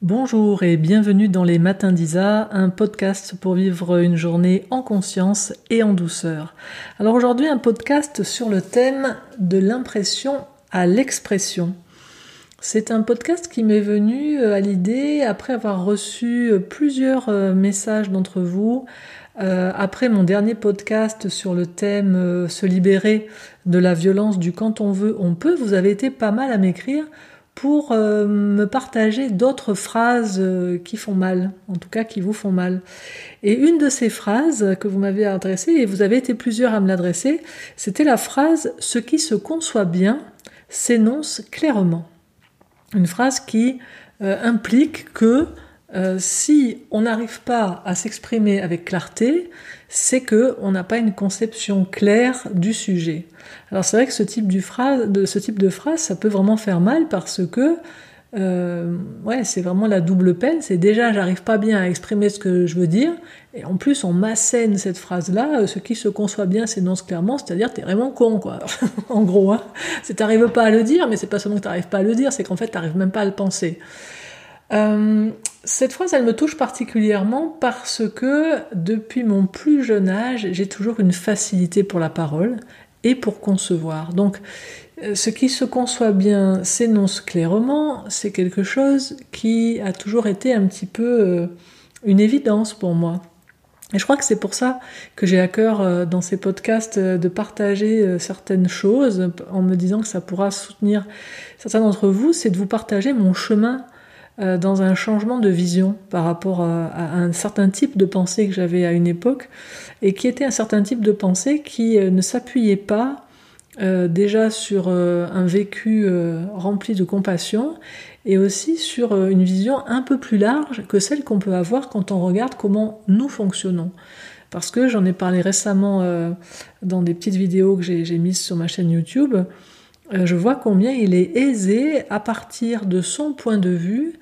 Bonjour et bienvenue dans les Matins d'Isa, un podcast pour vivre une journée en conscience et en douceur. Alors aujourd'hui un podcast sur le thème de l'impression à l'expression. C'est un podcast qui m'est venu euh, à l'idée après avoir reçu euh, plusieurs euh, messages d'entre vous, après mon dernier podcast sur le thème se libérer de la violence du quand on veut, on peut, vous avez été pas mal à m'écrire pour euh, me partager d'autres phrases euh, qui font mal, en tout cas qui vous font mal. Et une de ces phrases que vous m'avez adressée, et vous avez été plusieurs à me l'adresser, c'était la phrase ⁇ Ce qui se conçoit bien s'énonce clairement ⁇ Une phrase qui euh, implique que si on n'arrive pas à s'exprimer avec clarté, c'est que on n'a pas une conception claire du sujet. Alors c'est vrai que ce type, de, ce type de phrase, ça peut vraiment faire mal parce que euh, ouais, c'est vraiment la double peine. C'est déjà, j'arrive pas bien à exprimer ce que je veux dire, et en plus on m'assène cette phrase-là. Euh, ce qui se conçoit bien s'énonce clairement, c'est-à-dire t'es vraiment con, quoi. en gros, hein. c'est t'arrives pas à le dire, mais c'est pas seulement que t'arrives pas à le dire, c'est qu'en fait t'arrives même pas à le penser. Euh, cette phrase, elle me touche particulièrement parce que depuis mon plus jeune âge, j'ai toujours une facilité pour la parole et pour concevoir. Donc, euh, ce qui se conçoit bien s'énonce clairement, c'est quelque chose qui a toujours été un petit peu euh, une évidence pour moi. Et je crois que c'est pour ça que j'ai à cœur dans ces podcasts de partager certaines choses en me disant que ça pourra soutenir certains d'entre vous, c'est de vous partager mon chemin dans un changement de vision par rapport à, un certain type de pensée que j'avais à une époque et qui était un certain type de pensée qui euh, ne s'appuyait pas euh, déjà sur un vécu rempli de compassion et aussi sur une vision un peu plus large que celle qu'on peut avoir quand on regarde comment nous fonctionnons. Parce que j'en ai parlé récemment dans des petites vidéos que j'ai mises sur ma chaîne YouTube, euh, je vois combien il est aisé à partir de son point de vue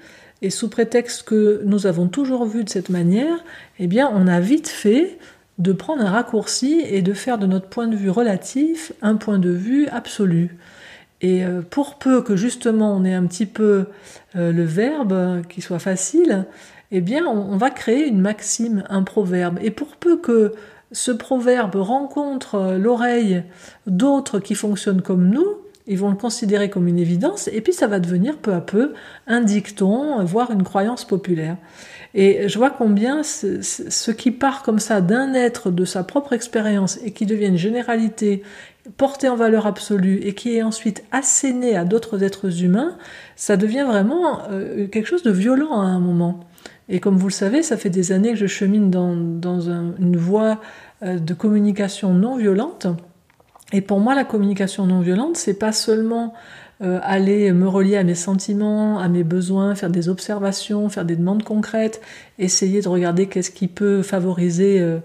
et sous prétexte que nous avons toujours vu de cette manière, eh bien on a vite fait de prendre un raccourci et de faire de notre point de vue relatif un point de vue absolu. Et euh, pour peu que justement on ait un petit peu euh, le verbe qui soit facile, eh bien on va créer une maxime, un proverbe. Et pour peu que ce proverbe rencontre l'oreille d'autres qui fonctionnent comme nous, ils vont le considérer comme une évidence, et puis ça va devenir peu à peu un dicton, voire une croyance populaire. Et je vois combien ce, qui part comme ça d'un être de sa propre expérience et qui devient une généralité portée en valeur absolue et qui est ensuite asséné à d'autres êtres humains, ça devient vraiment euh, quelque chose de violent à un moment. Et comme vous le savez, ça fait des années que je chemine dans, une voie euh, de communication non violente. Et pour moi, la communication non violente, c'est pas seulement euh, aller me relier à mes sentiments, à mes besoins, faire des observations, faire des demandes concrètes, essayer de regarder qu'est-ce qui peut favoriser euh,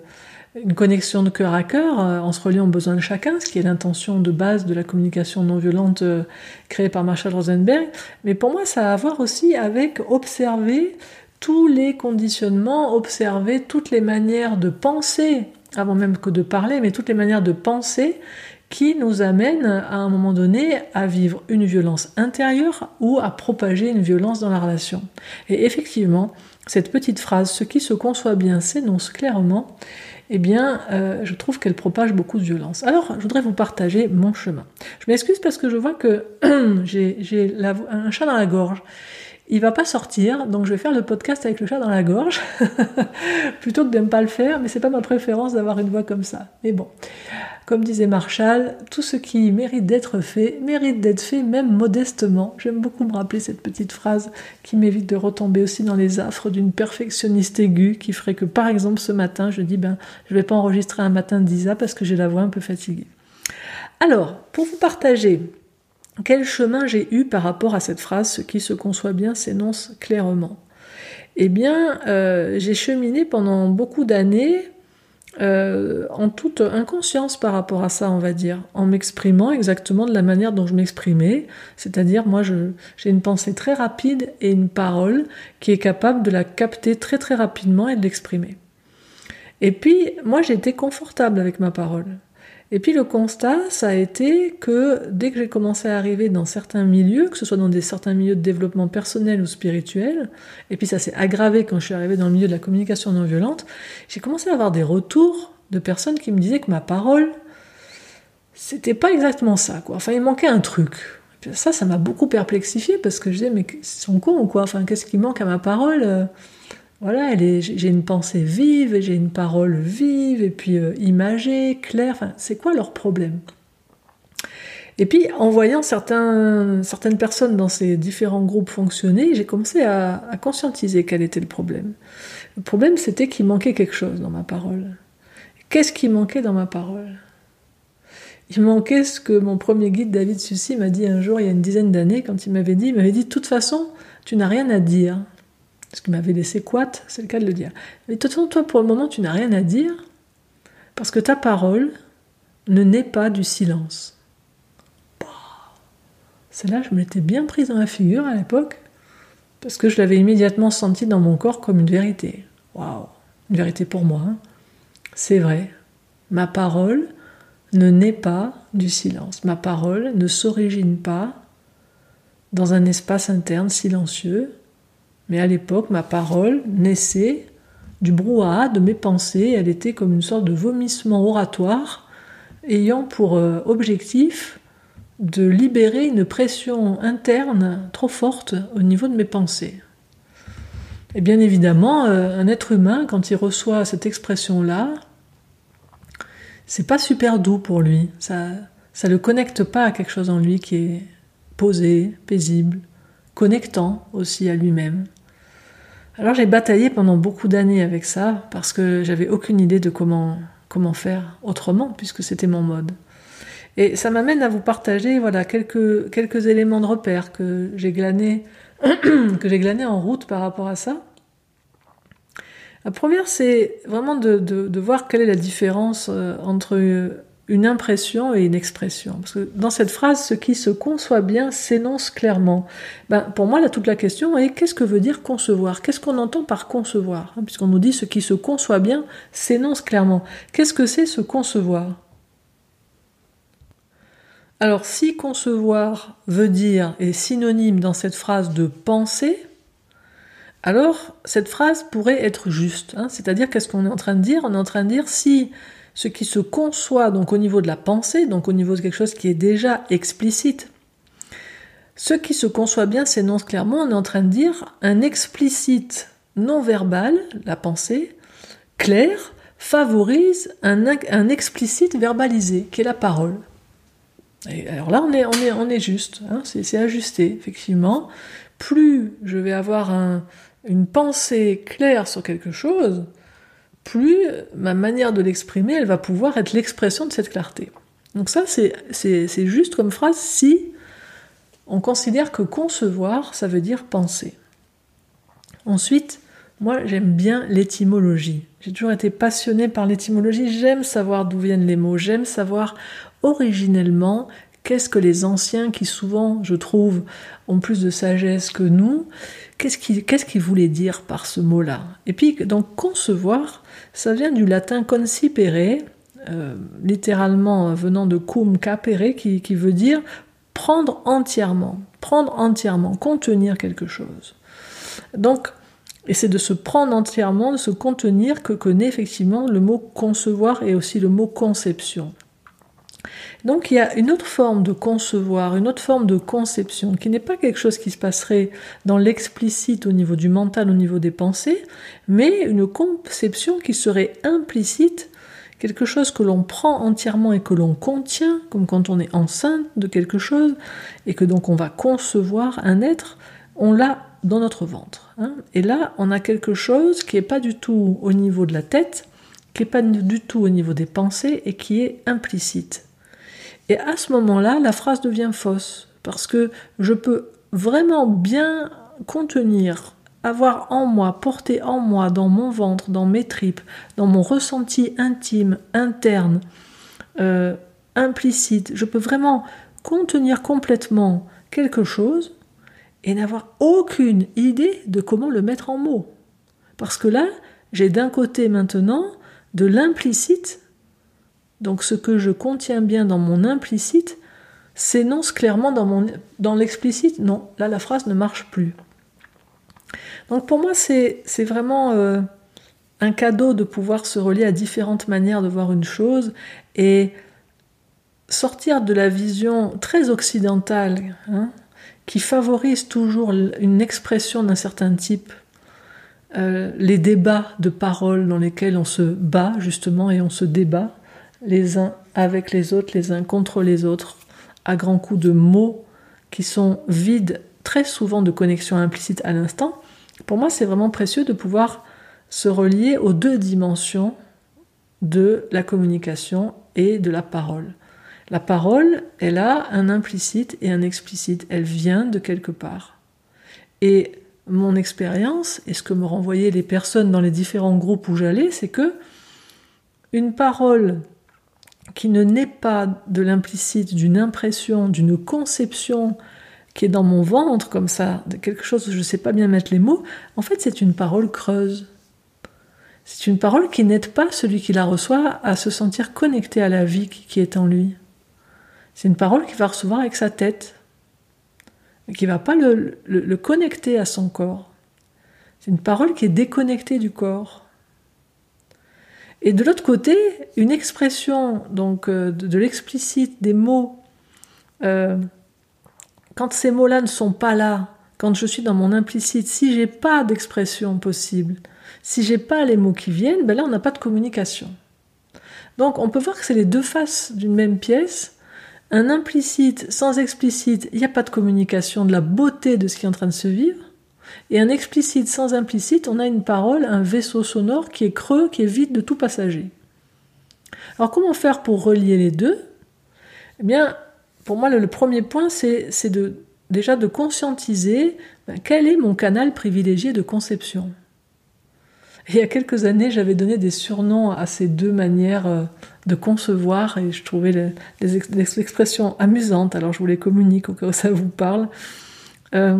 une connexion de cœur à cœur euh, en se reliant aux besoins de chacun, ce qui est l'intention de base de la communication non violente créée par Marshall Rosenberg. Mais pour moi, ça a à voir aussi avec observer tous les conditionnements, observer toutes les manières de penser avant même que de parler, mais toutes les manières de penser qui nous amènent à un moment donné à vivre une violence intérieure ou à propager une violence dans la relation. Et effectivement, cette petite phrase, ce qui se conçoit bien s'énonce clairement, eh bien, euh, je trouve qu'elle propage beaucoup de violence. Alors, je voudrais vous partager mon chemin. Je m'excuse parce que je vois que j'ai un chat dans la gorge il va pas sortir, donc je vais faire le podcast avec le chat dans la gorge, plutôt que de ne pas le faire, mais c'est pas ma préférence d'avoir une voix comme ça. Mais bon, comme disait Marshall, tout ce qui mérite d'être fait, mérite d'être fait même modestement. J'aime beaucoup me rappeler cette petite phrase qui m'évite de retomber aussi dans les affres d'une perfectionniste aiguë qui ferait que par exemple ce matin, je dis ben je vais pas enregistrer un matin d'Isa parce que j'ai la voix un peu fatiguée. Alors, pour vous partager quel chemin j'ai eu par rapport à cette phrase Ce qui se conçoit bien s'énonce clairement? Eh bien, euh, j'ai cheminé pendant beaucoup d'années euh, en toute inconscience par rapport à ça, on va dire, en m'exprimant exactement de la manière dont je m'exprimais, c'est-à-dire moi j'ai une pensée très rapide et une parole qui est capable de la capter très très rapidement et de l'exprimer. Et puis moi été confortable avec ma parole. Et puis le constat, ça a été que dès que j'ai commencé à arriver dans certains milieux, que ce soit dans des certains milieux de développement personnel ou spirituel, et puis ça s'est aggravé quand je suis arrivée dans le milieu de la communication non violente, j'ai commencé à avoir des retours de personnes qui me disaient que ma parole, c'était pas exactement ça, quoi. Enfin, il manquait un truc. ça, ça m'a beaucoup perplexifié parce que je disais, mais ils sont cons ou quoi? Enfin, qu'est-ce qui manque à ma parole? Voilà, j'ai une pensée vive, j'ai une parole vive, et puis euh, imagée, claire. C'est quoi leur problème? Et puis, en voyant certaines personnes dans ces différents groupes fonctionner, j'ai commencé à, à, conscientiser quel était le problème. Le problème, c'était qu'il manquait quelque chose dans ma parole. Qu'est-ce qui manquait dans ma parole? Il manquait ce que mon premier guide David Sucy m'a dit un jour, il y a une dizaine d'années, quand il m'avait dit, il m'avait dit, de toute façon, tu n'as rien à dire. Ce qui m'avait laissé quoi, c'est le cas de le dire. Mais de toute façon, toi, pour le moment, tu n'as rien à dire, parce que ta parole ne naît pas du silence. Bah, celle-là, je me l'étais bien prise dans la figure à l'époque, parce que je l'avais immédiatement senti dans mon corps comme une vérité. Waouh, une vérité pour moi. Hein. C'est vrai. Ma parole ne naît pas du silence. Ma parole ne s'origine pas dans un espace interne silencieux, mais à l'époque, ma parole naissait du brouhaha de mes pensées. Elle était comme une sorte de vomissement oratoire ayant pour euh, objectif de libérer une pression interne trop forte au niveau de mes pensées. Et bien évidemment, euh, un être humain, quand il reçoit cette expression-là, c'est pas super doux pour lui. Ça, ça le connecte pas à quelque chose en lui qui est posé, paisible, connectant aussi à lui-même. Alors j'ai bataillé pendant beaucoup d'années avec ça parce que j'avais aucune idée de comment, comment faire autrement puisque c'était mon mode. Et ça m'amène à vous partager voilà quelques, éléments de repère que j'ai glanés que j'ai glané en route par rapport à ça. La première, c'est vraiment de, voir quelle est la différence euh, entre une impression et une expression. Dans cette phrase, ce qui se conçoit bien s'énonce clairement. Ben, pour moi, là, toute la question est qu'est-ce que veut dire concevoir? Qu'est-ce qu'on entend par concevoir? Hein, Puisqu'on nous dit ce qui se conçoit bien s'énonce clairement. Qu'est-ce que c'est se concevoir? Alors, si concevoir veut dire, est synonyme dans cette phrase de penser, alors cette phrase pourrait être juste. Hein. C'est-à-dire qu'est-ce qu'on est en train de dire? On est en train de dire si ce qui se conçoit donc au niveau de la pensée, donc au niveau de quelque chose qui est déjà explicite. Ce qui se conçoit bien s'énonce clairement, on est en train de dire un explicite non verbal, la pensée, clair, favorise un, explicite verbalisé, qui est la parole. Alors là, on est, juste, hein, c'est ajusté, effectivement. Plus je vais avoir un, une pensée claire sur quelque chose, plus ma manière de l'exprimer, elle va pouvoir être l'expression de cette clarté. Donc ça, c'est juste comme phrase si on considère que concevoir, ça veut dire penser. Ensuite, moi, j'aime bien l'étymologie. J'ai toujours été passionnée par l'étymologie. J'aime savoir d'où viennent les mots. J'aime savoir originellement qu'est-ce que les anciens, qui souvent, je trouve, ont plus de sagesse que nous, qu'est-ce qu'ils voulaient dire par ce mot-là? Et puis, donc, concevoir, ça vient du latin concipere, euh, littéralement venant de cum capere, qui, qui veut dire prendre entièrement, prendre entièrement, contenir quelque chose. Donc, et c'est de se prendre entièrement, de se contenir que connaît effectivement le mot concevoir et aussi le mot conception. Donc il y a une autre forme de concevoir, une autre forme de conception, qui n'est pas quelque chose qui se passerait dans l'explicite au niveau du mental, au niveau des pensées, mais une conception qui serait implicite, quelque chose que l'on prend entièrement et que l'on contient, comme quand on est enceinte de quelque chose, et que donc on va concevoir un être, on l'a dans notre ventre. Hein. Et là, on a quelque chose qui n'est pas du tout au niveau de la tête, qui n'est pas du tout au niveau des pensées et qui est implicite. Et à ce moment-là, la phrase devient fausse, parce que je peux vraiment bien contenir, avoir en moi, porter en moi, dans mon ventre, dans mes tripes, dans mon ressenti intime, interne, euh, implicite, je peux vraiment contenir complètement quelque chose et n'avoir aucune idée de comment le mettre en mots. Parce que là, j'ai d'un côté maintenant de l'implicite donc ce que je contiens bien dans mon implicite, s'énonce clairement dans, mon, dans l'explicite. Non, là la phrase ne marche plus. Donc pour moi, c'est, vraiment euh, un cadeau de pouvoir se relier à différentes manières de voir une chose et sortir de la vision très occidentale hein, qui favorise toujours une expression d'un certain type, euh, les débats de paroles dans lesquels on se bat justement et on se débat les uns avec les autres, les uns contre les autres, à grands coups de mots qui sont vides très souvent de connexion implicite à l'instant, pour moi c'est vraiment précieux de pouvoir se relier aux deux dimensions de la communication et de la parole. La parole, elle a un implicite et un explicite, elle vient de quelque part. Et mon expérience, et ce que me renvoyaient les personnes dans les différents groupes où j'allais, c'est que une parole qui ne naît pas de l'implicite, d'une impression, d'une conception qui est dans mon ventre comme ça, de quelque chose où je ne sais pas bien mettre les mots, en fait c'est une parole creuse. C'est une parole qui n'aide pas celui qui la reçoit à se sentir connecté à la vie qui est en lui. C'est une parole qu'il va recevoir avec sa tête, qui ne va pas le connecter à son corps. C'est une parole qui est déconnectée du corps. Et de l'autre côté, une expression donc euh, de, l'explicite des mots, euh, quand ces mots-là ne sont pas là, quand je suis dans mon implicite, si j'ai pas d'expression possible, si j'ai pas les mots qui viennent, ben là on n'a pas de communication. Donc on peut voir que c'est les deux faces d'une même pièce. Un implicite sans explicite, il n'y a pas de communication de la beauté de ce qui est en train de se vivre. Et un explicite sans implicite, on a une parole, un vaisseau sonore qui est creux, qui est vide de tout passager. Alors comment faire pour relier les deux? Eh bien, pour moi, le, premier point, c'est de, déjà de conscientiser ben, quel est mon canal privilégié de conception? il y a quelques années, j'avais donné des surnoms à ces deux manières euh, de concevoir et je trouvais les, expressions amusantes, alors je vous les communique au ça vous parle. Euh,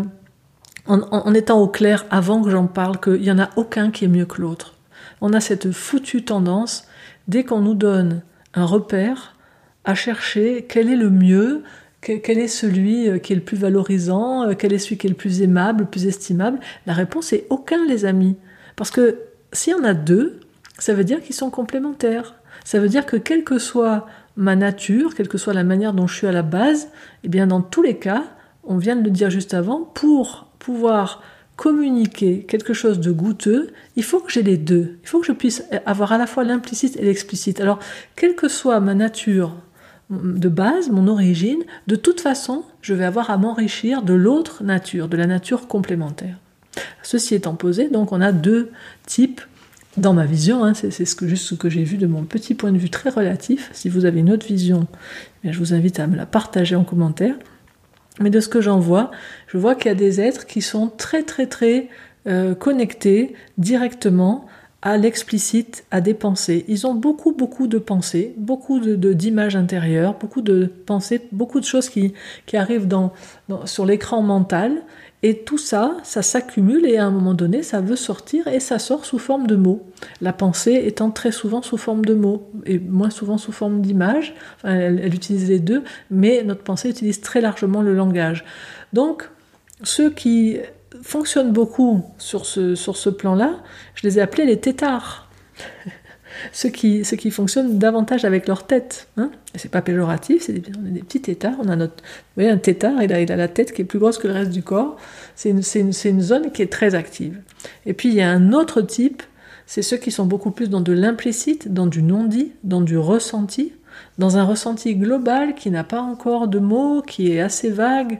en, étant au clair avant que j'en parle qu'il n'y en a aucun qui est mieux que l'autre. On a cette foutue tendance, dès qu'on nous donne un repère, à chercher quel est le mieux, quel est celui euh, qui est le plus valorisant, euh, quel est celui qui est le plus aimable, le plus estimable. La réponse est aucun, les amis. Parce que s'il y en a deux, ça veut dire qu'ils sont complémentaires. Ça veut dire que quelle que soit ma nature, quelle que soit la manière dont je suis à la base, eh bien dans tous les cas, on vient de le dire juste avant, pour pouvoir communiquer quelque chose de goûteux, il faut que j'ai les deux. Il faut que je puisse avoir à la fois l'implicite et l'explicite. Alors, quelle que soit ma nature de base, mon origine, de toute façon, je vais avoir à m'enrichir de l'autre nature, de la nature complémentaire. Ceci étant posé, donc on a deux types dans ma vision, hein, c'est ce juste ce que j'ai vu de mon petit point de vue très relatif. Si vous avez une autre vision, je vous invite à me la partager en commentaire. Mais de ce que j'en vois, je vois qu'il y a des êtres qui sont très très très euh, connectés directement à l'explicite, à des pensées. Ils ont beaucoup beaucoup de pensées, beaucoup de d'images intérieures, beaucoup de pensées, beaucoup de choses qui, arrivent sur l'écran mental et tout ça, ça s'accumule et à un moment donné, ça veut sortir et ça sort sous forme de mots. La pensée étant très souvent sous forme de mots et moins souvent sous forme d'images. elle, utilise les deux, mais notre pensée utilise très largement le langage. Donc, ceux qui fonctionnent beaucoup sur ce, sur ce plan-là, je les ai appelés les tétards. ceux qui, ceux qui fonctionnent davantage avec leur tête. Hein c'est pas péjoratif, c'est des, des, petits tétards. On a notre, vous voyez, un tétard, il a, il a la tête qui est plus grosse que le reste du corps. C'est une, une, une, zone qui est très active. Et puis il y a un autre type, c'est ceux qui sont beaucoup plus dans de l'implicite, dans du non-dit, dans du ressenti, dans un ressenti global qui n'a pas encore de mots, qui est assez vague.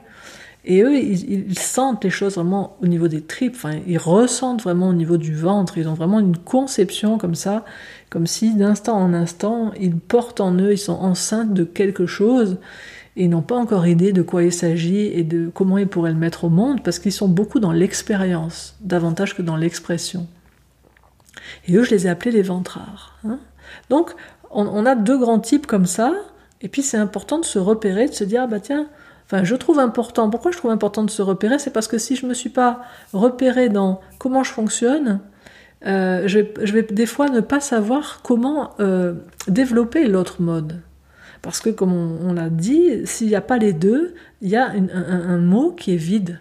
Et eux, ils, sentent les choses vraiment au niveau des tripes, enfin, ils ressentent vraiment au niveau du ventre, ils ont vraiment une conception comme ça, comme si d'instant en instant, ils portent en eux, ils sont enceintes de quelque chose, et ils n'ont pas encore idée de quoi il s'agit et de comment ils pourraient le mettre au monde, parce qu'ils sont beaucoup dans l'expérience, davantage que dans l'expression. Et eux, je les ai appelés les ventrards. Hein. Donc, on, a deux grands types comme ça, et puis c'est important de se repérer, de se dire, ah bah tiens, Enfin, je trouve important. Pourquoi je trouve important de se repérer? C'est parce que si je ne me suis pas repéré dans comment je fonctionne, euh, je, vais, des fois ne pas savoir comment euh, développer l'autre mode. Parce que comme on, l'a dit, s'il n'y a pas les deux, il y a un, mot qui est vide,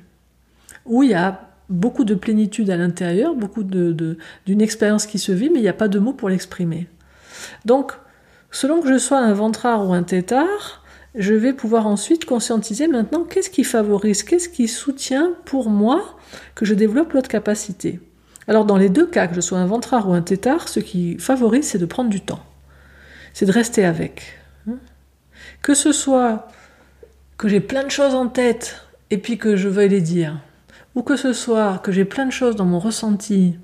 où il y a beaucoup de plénitude à l'intérieur, beaucoup d'une de, expérience qui se vit, mais il n'y a pas de mots pour l'exprimer. Donc, selon que je sois un ventrard ou un tétard, je vais pouvoir ensuite conscientiser maintenant qu'est-ce qui favorise, qu'est-ce qui soutient pour moi que je développe l'autre capacité. Alors dans les deux cas, que je sois un ventrard ou un tétard, ce qui favorise, c'est de prendre du temps. C'est de rester avec. Que ce soit que j'ai plein de choses en tête et puis que je veuille les dire, ou que ce soit que j'ai plein de choses dans mon ressenti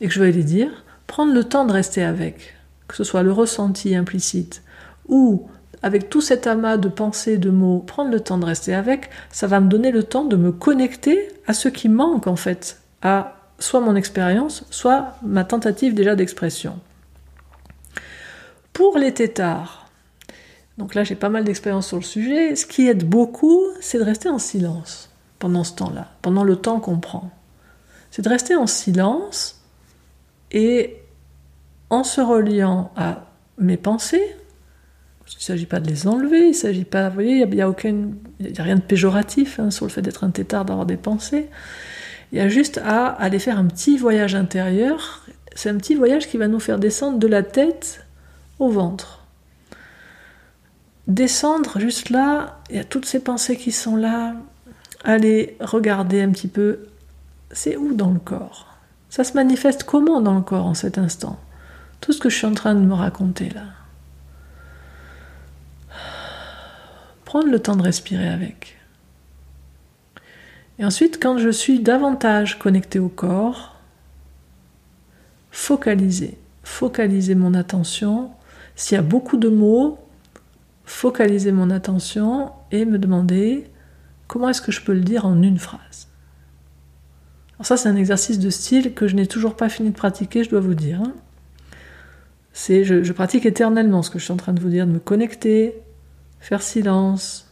et que je veuille les dire, prendre le temps de rester avec, que ce soit le ressenti implicite ou avec tout cet amas de pensées, de mots, prendre le temps de rester avec, ça va me donner le temps de me connecter à ce qui manque en fait, à soit mon expérience, soit ma tentative déjà d'expression. Pour les tétards, donc là j'ai pas mal d'expérience sur le sujet, ce qui aide beaucoup, c'est de rester en silence pendant ce temps-là, pendant le temps qu'on prend. C'est de rester en silence et en se reliant à mes pensées, il ne s'agit pas de les enlever, il s'agit pas, vous voyez, il n'y a, rien de péjoratif hein, sur le fait d'être un tétard, d'avoir des pensées. Il y a juste à aller faire un petit voyage intérieur. C'est un petit voyage qui va nous faire descendre de la tête au ventre. Descendre juste là, il y a toutes ces pensées qui sont là. Aller regarder un petit peu, c'est où dans le corps? Ça se manifeste comment dans le corps en cet instant? Tout ce que je suis en train de me raconter là. Prendre le temps de respirer avec. Et ensuite, quand je suis davantage connecté au corps, focaliser, focaliser mon attention. S'il y a beaucoup de mots, focaliser mon attention et me demander comment est-ce que je peux le dire en une phrase. Alors ça, c'est un exercice de style que je n'ai toujours pas fini de pratiquer, je dois vous dire. Hein. C'est, je pratique éternellement ce que je suis en train de vous dire, de me connecter, faire silence,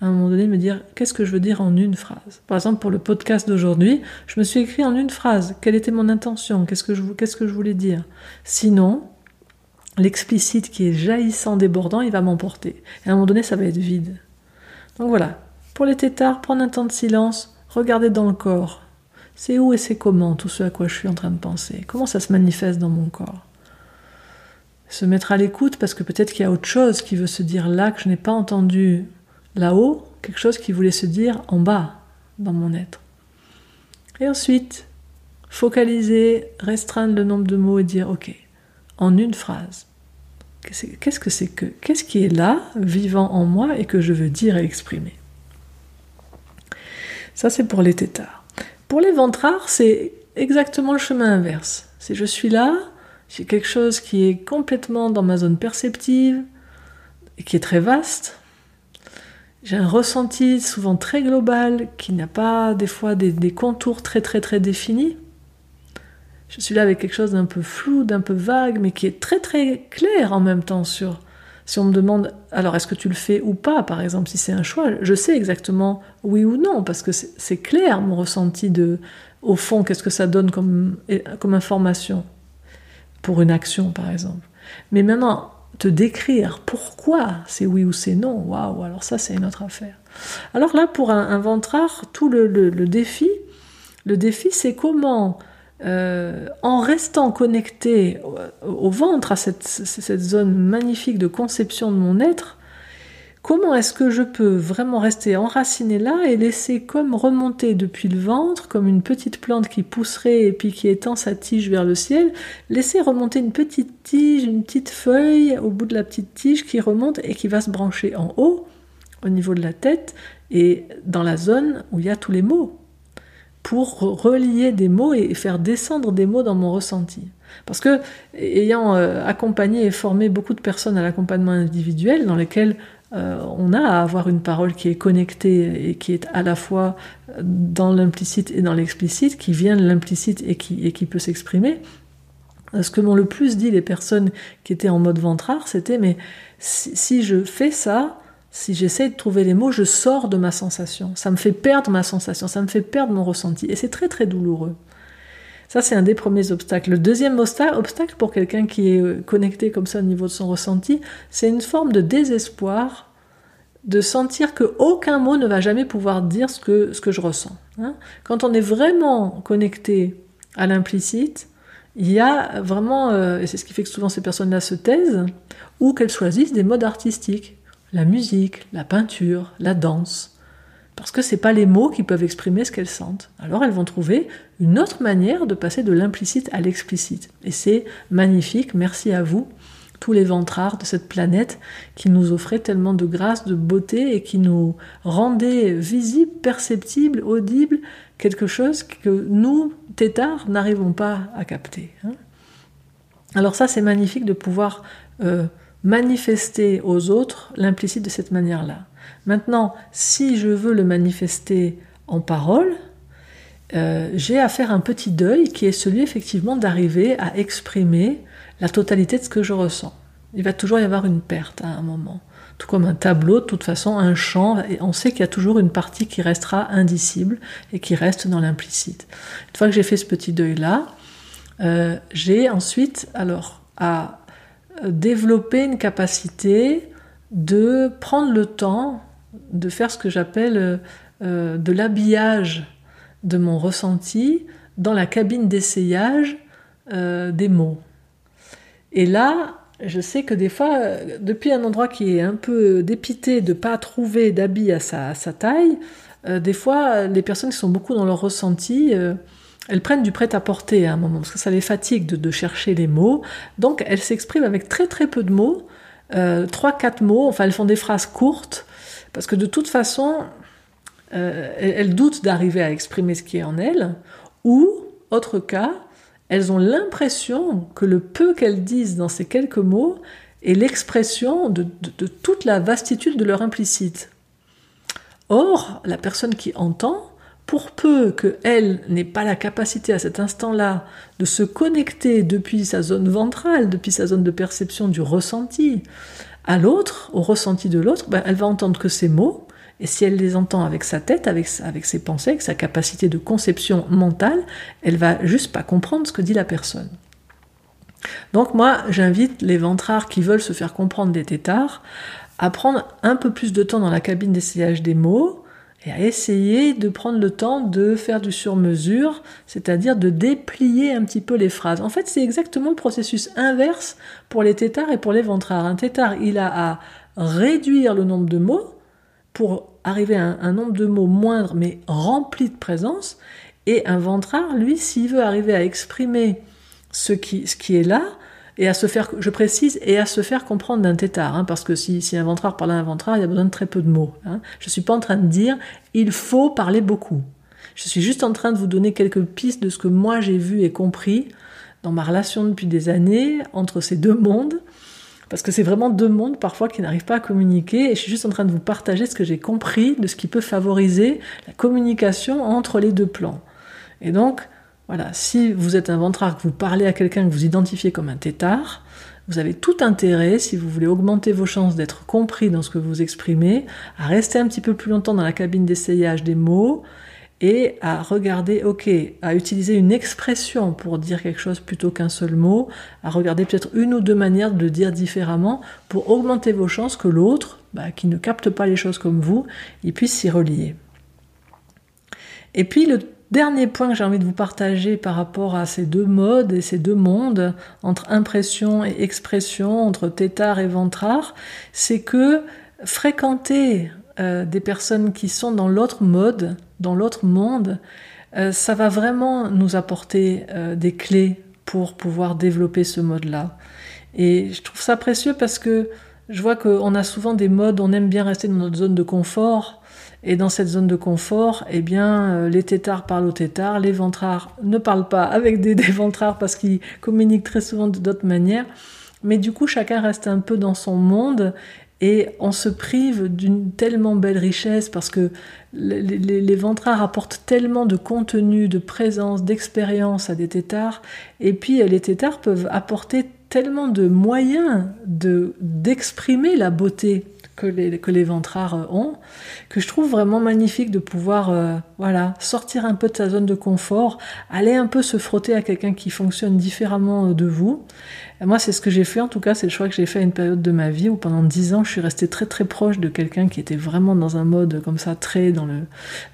à un moment donné me dire qu'est-ce que je veux dire en une phrase? Par exemple, pour le podcast d'aujourd'hui, je me suis écrit en une phrase quelle était mon intention, qu'est-ce que je, voulais dire? Sinon, l'explicite qui est jaillissant, débordant, il va m'emporter. Et à un moment donné, ça va être vide. Donc voilà, pour les tétards, prendre un temps de silence, regarder dans le corps. C'est où et c'est comment tout ce à quoi je suis en train de penser? Comment ça se manifeste dans mon corps? Se mettre à l'écoute parce que peut-être qu'il y a autre chose qui veut se dire là que je n'ai pas entendu là-haut, quelque chose qui voulait se dire en bas dans mon être. Et ensuite, focaliser, restreindre le nombre de mots et dire ok, en une phrase, qu'est-ce que c'est que Qu'est-ce qui est là, vivant en moi et que je veux dire et exprimer? Ça, c'est pour les tétards. Pour les ventrards, c'est exactement le chemin inverse. C'est je suis là, j'ai quelque chose qui est complètement dans ma zone perceptive et qui est très vaste. J'ai un ressenti souvent très global qui n'a pas des fois des, contours très très très définis. Je suis là avec quelque chose d'un peu flou, d'un peu vague, mais qui est très très clair en même temps sur. Si on me demande alors est-ce que tu le fais ou pas, par exemple, si c'est un choix, je sais exactement oui ou non, parce que c'est clair mon ressenti de, au fond, qu'est-ce que ça donne comme, comme information pour une action, par exemple. Mais maintenant, te décrire pourquoi c'est oui ou c'est non, waouh, alors ça, c'est une autre affaire. Alors là, pour un, ventrard, tout le, défi, le défi, c'est comment, euh, en restant connecté au, au ventre, à cette, cette zone magnifique de conception de mon être, Comment est-ce que je peux vraiment rester enraciné là et laisser comme remonter depuis le ventre, comme une petite plante qui pousserait et puis qui étend sa tige vers le ciel, laisser remonter une petite tige, une petite feuille au bout de la petite tige qui remonte et qui va se brancher en haut, au niveau de la tête et dans la zone où il y a tous les mots, pour relier des mots et faire descendre des mots dans mon ressenti. Parce que, ayant euh, accompagné et formé beaucoup de personnes à l'accompagnement individuel, dans lesquelles euh, on a à avoir une parole qui est connectée et qui est à la fois dans l'implicite et dans l'explicite, qui vient de l'implicite et qui, peut s'exprimer. Ce que m'ont le plus dit les personnes qui étaient en mode ventrard, c'était mais si, je fais ça, si j'essaie de trouver les mots, je sors de ma sensation. Ça me fait perdre ma sensation, ça me fait perdre mon ressenti. Et c'est très très douloureux. Ça, c'est un des premiers obstacles. Le deuxième obstacle pour quelqu'un qui est euh, connecté comme ça au niveau de son ressenti, c'est une forme de désespoir de sentir que aucun mot ne va jamais pouvoir dire ce que, ce que je ressens. Hein. Quand on est vraiment connecté à l'implicite, il y a vraiment, euh, et c'est ce qui fait que souvent ces personnes-là se taisent, ou qu'elles choisissent des modes artistiques, la musique, la peinture, la danse, parce que c'est pas les mots qui peuvent exprimer ce qu'elles sentent. Alors elles vont trouver une autre manière de passer de l'implicite à l'explicite. Et c'est magnifique, merci à vous, tous les ventrards de cette planète qui nous offraient tellement de grâce, de beauté et qui nous rendaient visibles, perceptibles, audibles, quelque chose que nous, têtards, n'arrivons pas à capter. Hein. Alors ça, c'est magnifique de pouvoir euh, manifester aux autres l'implicite de cette manière-là. Maintenant, si je veux le manifester en parole, euh, j'ai à faire un petit deuil qui est celui effectivement d'arriver à exprimer la totalité de ce que je ressens. Il va toujours y avoir une perte à un moment. Tout comme un tableau, de toute façon, un champ, et on sait qu'il y a toujours une partie qui restera indicible et qui reste dans l'implicite. Une fois que j'ai fait ce petit deuil-là, euh, j'ai ensuite alors à développer une capacité de prendre le temps de faire ce que j'appelle euh, de l'habillage de mon ressenti dans la cabine d'essayage euh, des mots. Et là, je sais que des fois, depuis un endroit qui est un peu dépité de ne pas trouver d'habit à sa, taille, euh, des fois, les personnes qui sont beaucoup dans leur ressenti, elles prennent du prêt-à-porter à un moment, parce que ça les fatigue de, de chercher les mots. Donc, elles s'expriment avec très très peu de mots, trois, quatre mots, enfin, elles font des phrases courtes, parce que de toute façon, euh, elles, doutent d'arriver à exprimer ce qui est en elles, ou, autre cas, elles ont l'impression que le peu qu'elles disent dans ces quelques mots est l'expression de, toute la vastitude de leur implicite. Or, la personne qui entend, pour peu qu'elle n'ait pas la capacité à cet instant-là de se connecter depuis sa zone ventrale, depuis sa zone de perception du ressenti, à l'autre, au ressenti de l'autre, ben, elle va entendre que ces mots, et si elle les entend avec sa tête, avec, ses pensées, avec sa capacité de conception mentale, elle va juste pas comprendre ce que dit la personne. Donc moi, j'invite les ventrards qui veulent se faire comprendre des tétards à prendre un peu plus de temps dans la cabine d'essayage des mots, et à essayer de prendre le temps de faire du sur-mesure, c'est-à-dire de déplier un petit peu les phrases. En fait, c'est exactement le processus inverse pour les tétards et pour les ventrards. Un tétard, il a à réduire le nombre de mots pour arriver à un, nombre de mots moindre mais rempli de présence, et un ventrard, lui, s'il veut arriver à exprimer ce qui, ce qui est là, et à se faire, je précise, et à se faire comprendre d'un tétard, hein, parce que si, si un ventrard parle à un ventrard, il y a besoin de très peu de mots. Hein. Je suis pas en train de dire il faut parler beaucoup. Je suis juste en train de vous donner quelques pistes de ce que moi j'ai vu et compris dans ma relation depuis des années entre ces deux mondes, parce que c'est vraiment deux mondes parfois qui n'arrivent pas à communiquer, et je suis juste en train de vous partager ce que j'ai compris de ce qui peut favoriser la communication entre les deux plans. Et donc, voilà, si vous êtes un ventrard, que vous parlez à quelqu'un que vous identifiez comme un tétard, vous avez tout intérêt, si vous voulez augmenter vos chances d'être compris dans ce que vous exprimez, à rester un petit peu plus longtemps dans la cabine d'essayage des mots et à regarder, ok, à utiliser une expression pour dire quelque chose plutôt qu'un seul mot, à regarder peut-être une ou deux manières de le dire différemment pour augmenter vos chances que l'autre, bah, qui ne capte pas les choses comme vous, il puisse s'y relier. Et puis le Dernier point que j'ai envie de vous partager par rapport à ces deux modes et ces deux mondes, entre impression et expression, entre tétard et ventrard, c'est que fréquenter euh, des personnes qui sont dans l'autre mode, dans l'autre monde, euh, ça va vraiment nous apporter euh, des clés pour pouvoir développer ce mode-là. Et je trouve ça précieux parce que je vois qu'on a souvent des modes, on aime bien rester dans notre zone de confort, et dans cette zone de confort, eh bien, euh, les tétards parlent aux tétards, les ventrards ne parlent pas avec des, des ventrards parce qu'ils communiquent très souvent d'autres manières. Mais du coup, chacun reste un peu dans son monde et on se prive d'une tellement belle richesse parce que les, les, ventrards apportent tellement de contenu, de présence, d'expérience à des tétards. Et puis, les tétards peuvent apporter tellement de moyens de d'exprimer la beauté que les, que les ventrards ont, que je trouve vraiment magnifique de pouvoir voilà, sortir un peu de sa zone de confort, aller un peu se frotter à quelqu'un qui fonctionne différemment de vous. moi, c'est ce que j'ai fait, en tout cas, c'est le choix que j'ai fait à une période de ma vie où pendant dix ans, je suis restée très très proche de quelqu'un qui était vraiment dans un mode comme ça, très dans le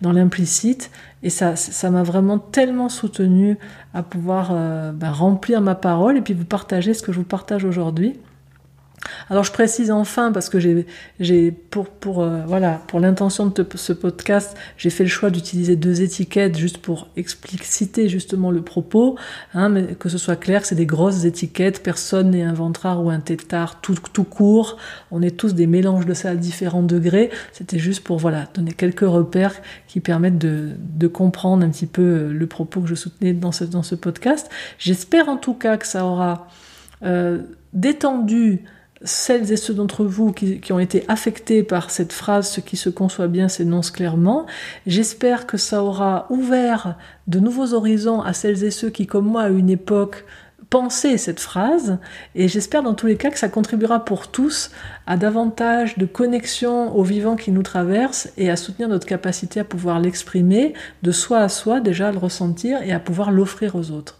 dans l'implicite. Et ça, ça m'a vraiment tellement soutenu à pouvoir euh, bah, remplir ma parole et puis vous partager ce que je vous partage aujourd'hui. Alors je précise enfin parce que j'ai pour pour euh, voilà pour l'intention de ce podcast j'ai fait le choix d'utiliser deux étiquettes juste pour expliciter justement le propos hein, mais que ce soit clair c'est des grosses étiquettes. Personne n'est un ventrard ou un tétard tout tout court. On est tous des mélanges de ça à différents degrés. C'était juste pour voilà donner quelques repères qui permettent de, de comprendre un petit peu euh, le propos que je soutenais dans ce dans ce podcast. J'espère en tout cas que ça aura euh, détendu celles et ceux d'entre vous qui, ont été affectés par cette phrase, ce qui se conçoit bien s'énonce clairement. J'espère que ça aura ouvert de nouveaux horizons à celles et ceux qui, comme moi, à une époque, pensaient cette phrase. Et j'espère dans tous les cas que ça contribuera pour tous à davantage de connexion au vivant qui nous traverse et à soutenir notre capacité à pouvoir l'exprimer de soi à soi, déjà à le ressentir et à pouvoir l'offrir aux autres.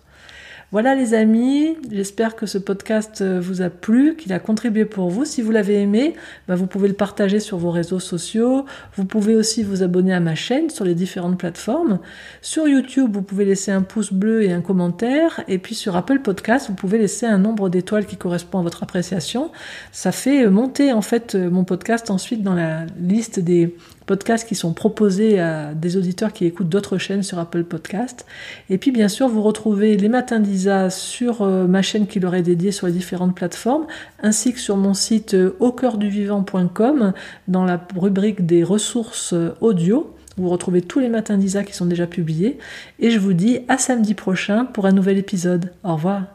Voilà les amis, j'espère que ce podcast euh, vous a plu, qu'il a contribué pour vous. Si vous l'avez aimé, bah, vous pouvez le partager sur vos réseaux sociaux. Vous pouvez aussi vous abonner à ma chaîne sur les différentes plateformes. Sur YouTube, vous pouvez laisser un pouce bleu et un commentaire. Et puis sur Apple Podcast, vous pouvez laisser un nombre d'étoiles qui correspond à votre appréciation. Ça fait monter en fait euh, mon podcast ensuite dans la liste des podcasts qui sont proposés à des auditeurs qui écoutent d'autres chaînes sur Apple Podcast. Et puis bien sûr, vous retrouvez les matins d'Isa sur euh, ma chaîne qui leur est dédiée sur les différentes plateformes, ainsi que sur mon site euh, au cœur du vivant.com dans la rubrique des ressources euh, audio. Vous retrouvez tous les matins d'Isa qui sont déjà publiés. Et je vous dis à samedi prochain pour un nouvel épisode. Au revoir.